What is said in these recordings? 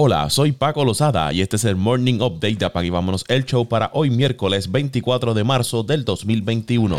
Hola, soy Paco Lozada y este es el Morning Update de Apague Vámonos el Show para hoy miércoles 24 de marzo del 2021.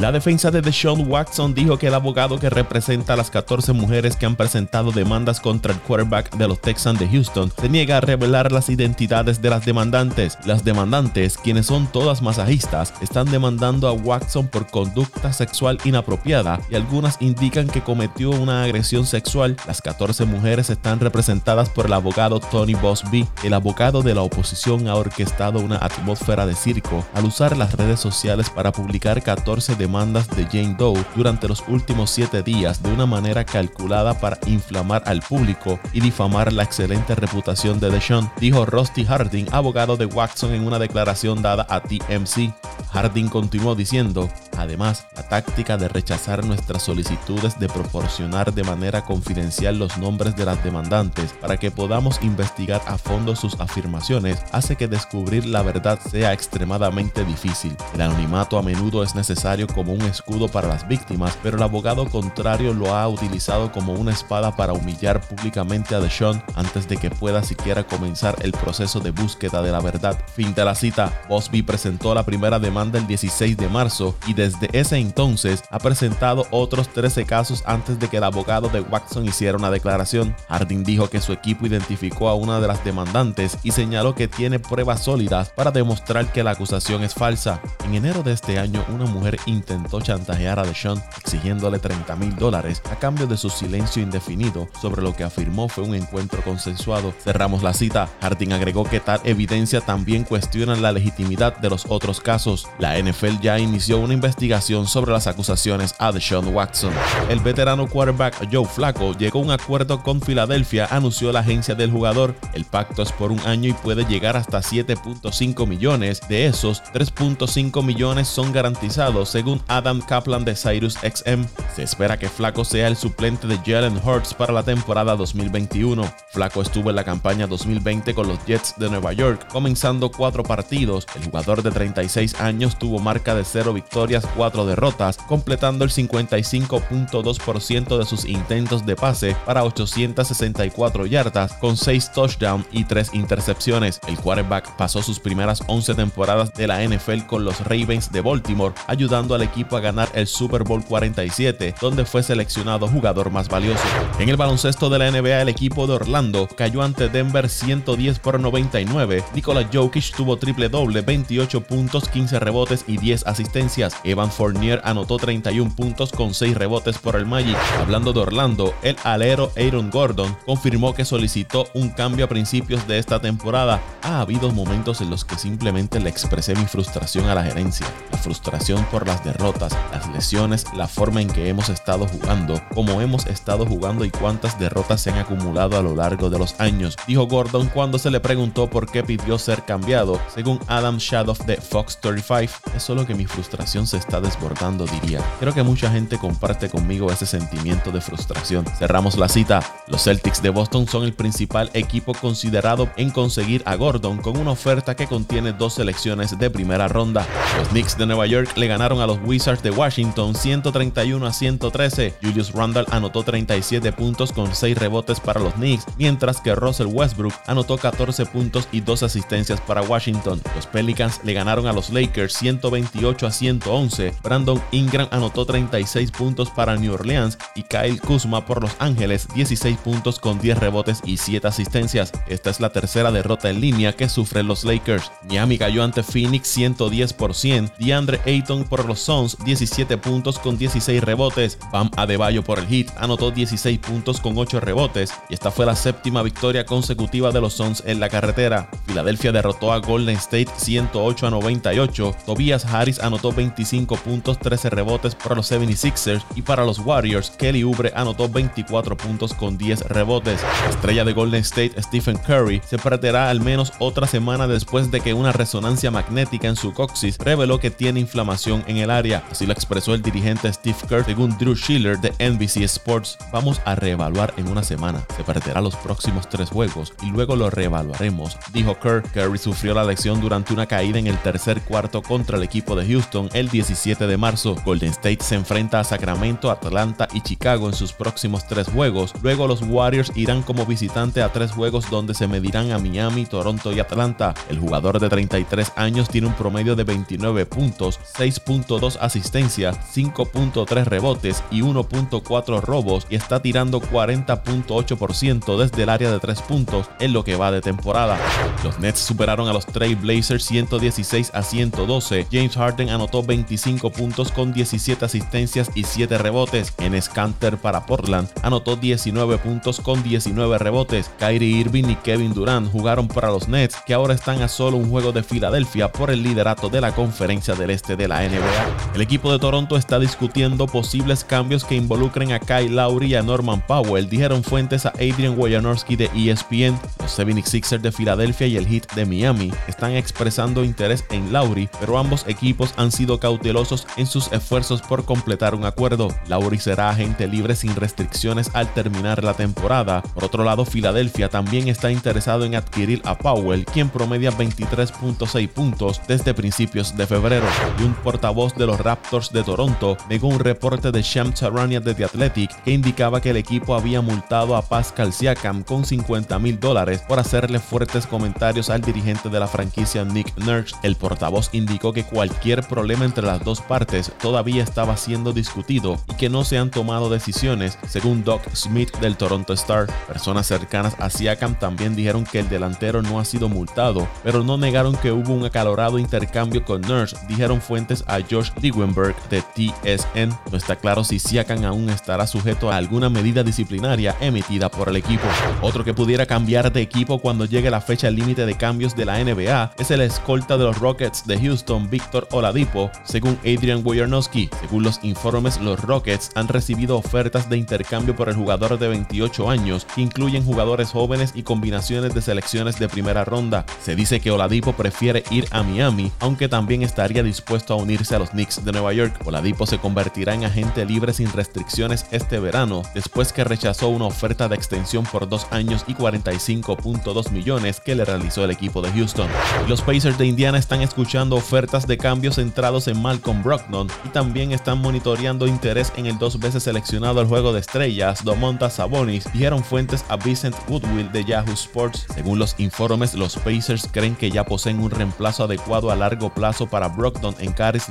La defensa de Deshaun Watson dijo que el abogado que representa a las 14 mujeres que han presentado demandas contra el quarterback de los Texans de Houston se niega a revelar las identidades de las demandantes. Las demandantes, quienes son todas masajistas, están demandando a Watson por conducta sexual inapropiada y algunas indican que cometió una agresión sexual. Las 14 mujeres están representadas por el abogado Tony Bosby. El abogado de la oposición ha orquestado una atmósfera de circo al usar las redes sociales para publicar 14 demandas de Jane Doe durante los últimos siete días de una manera calculada para inflamar al público y difamar la excelente reputación de Deshaun, dijo Rusty Harding, abogado de Watson en una declaración dada a TMC. Harding continuó diciendo, Además, la táctica de rechazar nuestras solicitudes de proporcionar de manera confidencial los nombres de las demandantes para que podamos investigar a fondo sus afirmaciones hace que descubrir la verdad sea extremadamente difícil. El anonimato a menudo es necesario como un escudo para las víctimas, pero el abogado contrario lo ha utilizado como una espada para humillar públicamente a Deshaun antes de que pueda siquiera comenzar el proceso de búsqueda de la verdad. Fin de la cita. Bosby presentó la primera demanda el 16 de marzo y desde ese entonces ha presentado otros 13 casos antes de que el abogado de Watson hiciera una declaración. Harding dijo que su equipo identificó a una de las demandantes y señaló que tiene pruebas sólidas para demostrar que la acusación es falsa. En enero de este año, una mujer intentó chantajear a Deshaun exigiéndole 30 mil dólares a cambio de su silencio indefinido sobre lo que afirmó fue un encuentro consensuado. Cerramos la cita. Harding agregó que tal evidencia también cuestiona la legitimidad de los otros casos. La NFL ya inició una investigación sobre las acusaciones a Deshaun Watson. El veterano quarterback Joe Flacco llegó a un acuerdo con Filadelfia, anunció la agencia del jugador. El pacto es por un año y puede llegar hasta 7.5 millones. De esos, 3.5 millones son garantizados según Adam Kaplan de Cyrus XM. Se espera que Flaco sea el suplente de Jalen Hurts para la temporada 2021. Flaco estuvo en la campaña 2020 con los Jets de Nueva York, comenzando cuatro partidos. El jugador de 36 años tuvo marca de 0 victorias, 4 derrotas, completando el 55.2% de sus intentos de pase para 864 yardas, con 6 touchdowns y 3 intercepciones. El quarterback pasó sus primeras 11 temporadas de la NFL con los Ravens de Baltimore, ayudando al equipo a ganar el Super Bowl 47, donde fue seleccionado jugador más valioso. En el baloncesto de la NBA, el equipo de Orlando cayó ante Denver 110 por 99. Nikola Jokic tuvo triple doble, 28 puntos, 15 rebotes y 10 asistencias. Evan Fournier anotó 31 puntos con 6 rebotes por el Magic. Hablando de Orlando, el alero Aaron Gordon confirmó que solicitó un cambio a principios de esta temporada. Ha habido momentos en los que simplemente le expresé mi frustración a la gerencia. La frustración por las derrotas, las lesiones, la forma en que hemos estado jugando, cómo hemos estado jugando y cuántas derrotas se han acumulado a lo largo de los años, dijo Gordon cuando se le preguntó por qué pidió ser cambiado. Según Adam Shadow de Fox 35, es solo que mi frustración se está desbordando, diría. Creo que mucha gente comparte conmigo ese sentimiento de frustración. Cerramos la cita. Los Celtics de Boston son el principal equipo considerado en conseguir a Gordon con una oferta que contiene dos selecciones de primera ronda. Los Knicks de Nueva York le ganaron a los Wizards de Washington 131 a 113. Julius Randle anotó 37 puntos con 6 rebotes para los Knicks, mientras que Russell Westbrook anotó 14 puntos y 2 asistencias para Washington. Los Pelicans le ganaron a los Lakers 128 a 111. Brandon Ingram anotó 36 puntos para New Orleans y Kyle Kuzma por Los Ángeles 16 puntos con 10 rebotes y 7 asistencias. Esta es la tercera derrota en línea que sufren los Lakers. Miami cayó ante Phoenix 110 por 100. DeAndre Ayton por los Suns 17 puntos con 16 rebotes. Bam Adebayo por el Heat anotó 16 puntos con 8 rebotes y esta fue la séptima victoria consecutiva de los Suns en la carretera. Filadelfia derrotó a Golden State 108 a 98. Tobias Harris anotó 25 puntos, 13 rebotes para los 76ers y para los Warriors, Kelly Oubre anotó 24 puntos con 10 rebotes. La estrella de Golden State, Stephen Curry, se perderá al menos otra semana después de que una resonancia magnética en su coxis reveló que tiene inflamación en el área. Así lo expresó el dirigente Steve Kerr según Drew Schiller de NBC Sports. Vamos a reevaluar en una semana. Se perderá los próximos tres juegos y luego lo reevaluaremos, dijo Kerr. Curry sufrió la lesión durante una caída en el tercer cuarto contra el equipo de Houston el 17 de marzo. Golden State se enfrenta a Sacramento, Atlanta y Chicago en sus próximos tres juegos. Luego los Warriors irán como visitante a tres juegos donde se medirán a Miami, Toronto y Atlanta. El jugador de 33 años tiene un promedio de 29 puntos, 6.2 asistencias, 5.3 rebotes y 1.4 robos y está tirando 40.8% desde el área de 3 puntos en lo que va de temporada. Los Nets superaron a los Trail Blazers 116 a 112. James Harden anotó 25 puntos con 17 asistencias y 7 rebotes. En Scanter para Portland anotó 19 puntos con 19 rebotes. Kyrie Irving y Kevin Durant jugaron para los Nets que ahora están a solo un juego de Filadelfia por el liderato de la conferencia del este de la NBA. El equipo de Toronto está discutiendo posibles cambios que involucren a Kyle Lowry y a Norman Powell, dijeron fuentes a Adrian Wojnarowski de ESPN. Los 76ers de Filadelfia y el Heat de Miami están expresando interés en Lowry, pero ambos equipos han sido cautelosos en sus esfuerzos por completar un acuerdo. Lowry será agente libre sin restricciones al terminar la temporada. Por otro lado, Filadelfia también está interesado en adquirir a Powell, quien promedia 23.6 puntos desde principios de febrero. Y un portavoz de los Raptors de Toronto negó un reporte de Sham Charania de The Athletic que indicaba que el equipo había multado a Pascal Siakam con 50 mil dólares por hacerle fuertes comentarios al dirigente de la franquicia Nick Nurse. El portavoz indicó que cualquier problema entre las dos partes todavía estaba siendo discutido y que no se han tomado decisiones, según Doc Smith del Toronto Star. Personas cercanas a Siakam también dijeron que el delantero no ha sido multado, pero no negaron que hubo un acalorado intercambio con Nurse, dijeron fuentes a Josh Liewenberg de TSN. No está claro si Siakam aún estará sujeto a alguna medida disciplinaria emitida por el equipo. Otro que pudiera cambiar de equipo cuando llegue la fecha límite de cambios de la NBA es el escolta de los Rockets de Houston, Víctor Oladipo, según Adrian Wojnarowski. Según los informes, los Rockets han recibido ofertas de intercambio por el jugador de 28 años, que incluyen jugadores jóvenes y combinaciones de selecciones de primera ronda. Se dice que Oladipo prefiere ir a Miami, aunque también estaría dispuesto a unirse a los Knicks de Nueva York. Oladipo se convertirá en agente libre sin restricciones este verano, después que rechazó una oferta de extensión por dos años y 45.2 millones que le realizó el equipo de Houston. Los Pacers de Indiana están escuchando ofertas de cambios centrados en Malcolm Brogdon y también están monitoreando interés en el dos veces seleccionado al juego de estrellas Domontas Sabonis, dijeron fuentes a Vincent Woodwill de Yahoo Sports. Según los informes, los Pacers creen que ya poseen un reemplazo adecuado a largo plazo para Brogdon en Caris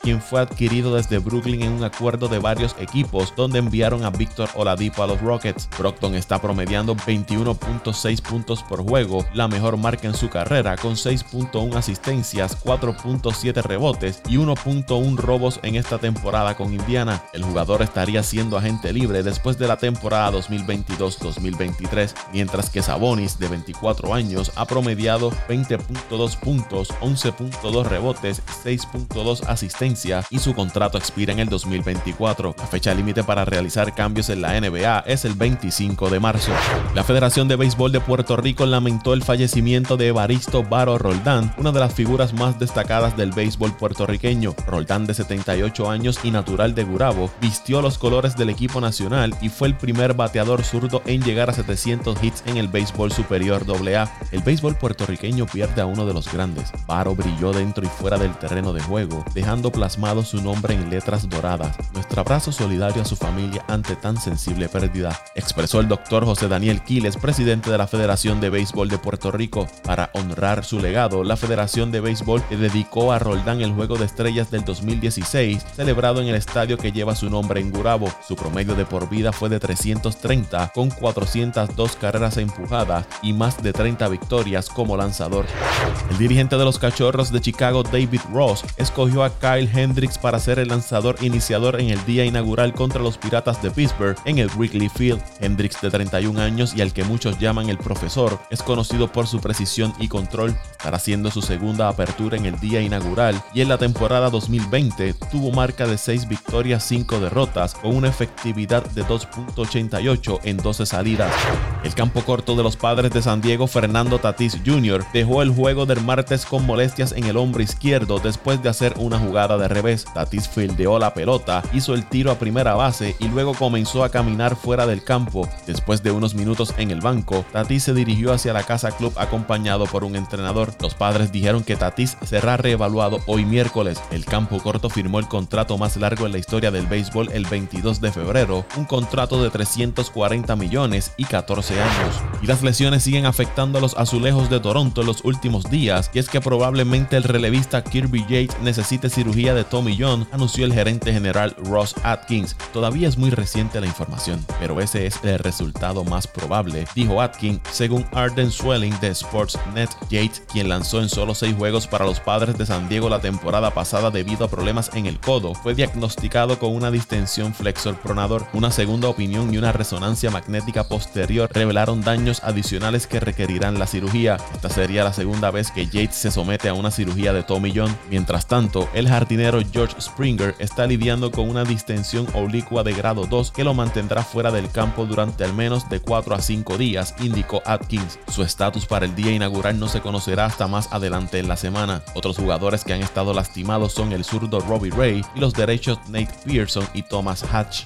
Quien fue adquirido desde Brooklyn en un acuerdo de varios equipos donde enviaron a Víctor Oladipo a los Rockets. Brogdon está promediando 21.6 puntos por juego, la mejor marca en su carrera, con 6.1 asistencias, 4.7 rebotes y 1.1 robos en esta temporada con Indiana. El jugador estaría siendo agente libre después de la temporada 2022-2023, mientras que Sabonis, de 24 años, ha promediado 20.2 puntos, 11.2 rebotes, 6.2 asistencias y su contrato expira en el 2024. La fecha límite para realizar cambios en la NBA es el 25 de marzo. La Federación de Béisbol de Puerto Rico lamentó el fallecimiento de Evaristo Baro Roldán, una de las figuras más destacadas del béisbol puertorriqueño. Roldán, de 78 años y natural de Gurabo, vistió los colores del equipo nacional y fue el primer bateador zurdo en llegar a 700 hits en el béisbol superior AA. El béisbol puertorriqueño pierde a uno de los grandes. Baro brilló dentro y fuera del terreno de juego, dejando plasmado su nombre en letras doradas. Nuestro abrazo solidario a su familia ante tan sensible pérdida, expresó el doctor José Daniel Quiles, presidente de la Federación de Béisbol de Puerto Rico. Para honrar su legado, la Federación de Béisbol le dedicó a Roldán el Juego de Estrellas del 2016, celebrado en el estadio que lleva su nombre en Gurabo. Su promedio de por vida fue de 330, con 402 carreras empujadas y más de 30 victorias como lanzador. El dirigente de los Cachorros de Chicago, David Ross, escogió a Kyle Hendricks para ser el lanzador iniciador en el día inaugural contra los Piratas de Pittsburgh en el Wrigley Field. Hendricks, de 31 años y al que muchos llaman el profesor, es conocido por su precisión y control. Estará haciendo su segunda apertura en el día inaugural y en la temporada 2020 tuvo marca de 6 victorias, 5 derrotas, con una efectividad de 2.88 en 12 salidas. El campo corto de los padres de San Diego, Fernando Tatis Jr., dejó el juego del martes con molestias en el hombro izquierdo después de hacer una jugada de revés. Tatis fildeó la pelota, hizo el tiro a primera base y luego comenzó a caminar fuera del campo. Después de unos minutos en el banco, Tatis se dirigió hacia la casa club acompañado por un entrenador. Los padres dijeron que Tatis será reevaluado hoy miércoles. El campo corto firmó el contrato más largo en la historia del béisbol el 22 de febrero, un contrato de 340 millones y 14 años. Y las lesiones siguen afectando a los azulejos de Toronto en los últimos días, y es que probablemente el relevista Kirby Yates necesite cirugía de Tommy John, anunció el gerente general Ross Atkins. Todavía es muy reciente la información, pero ese es el resultado más probable, dijo Atkins, según Arden Swelling de Sportsnet. Yates, quien lanzó en solo seis juegos para los padres de San Diego la temporada pasada debido a problemas en el codo, fue diagnosticado con una distensión flexor pronador. Una segunda opinión y una resonancia magnética posterior revelaron daños adicionales que requerirán la cirugía. Esta sería la segunda vez que Yates se somete a una cirugía de Tommy John. Mientras tanto, el jardinero George Springer está lidiando con una distensión oblicua de grado 2 que lo mantendrá fuera del campo durante al menos de 4 a 5 días, indicó Atkins. Su estatus para el día inaugural no se conocerá hasta más adelante en la semana. Otros jugadores que han estado lastimados son el zurdo Robbie Ray y los derechos Nate Pearson y Thomas Hatch.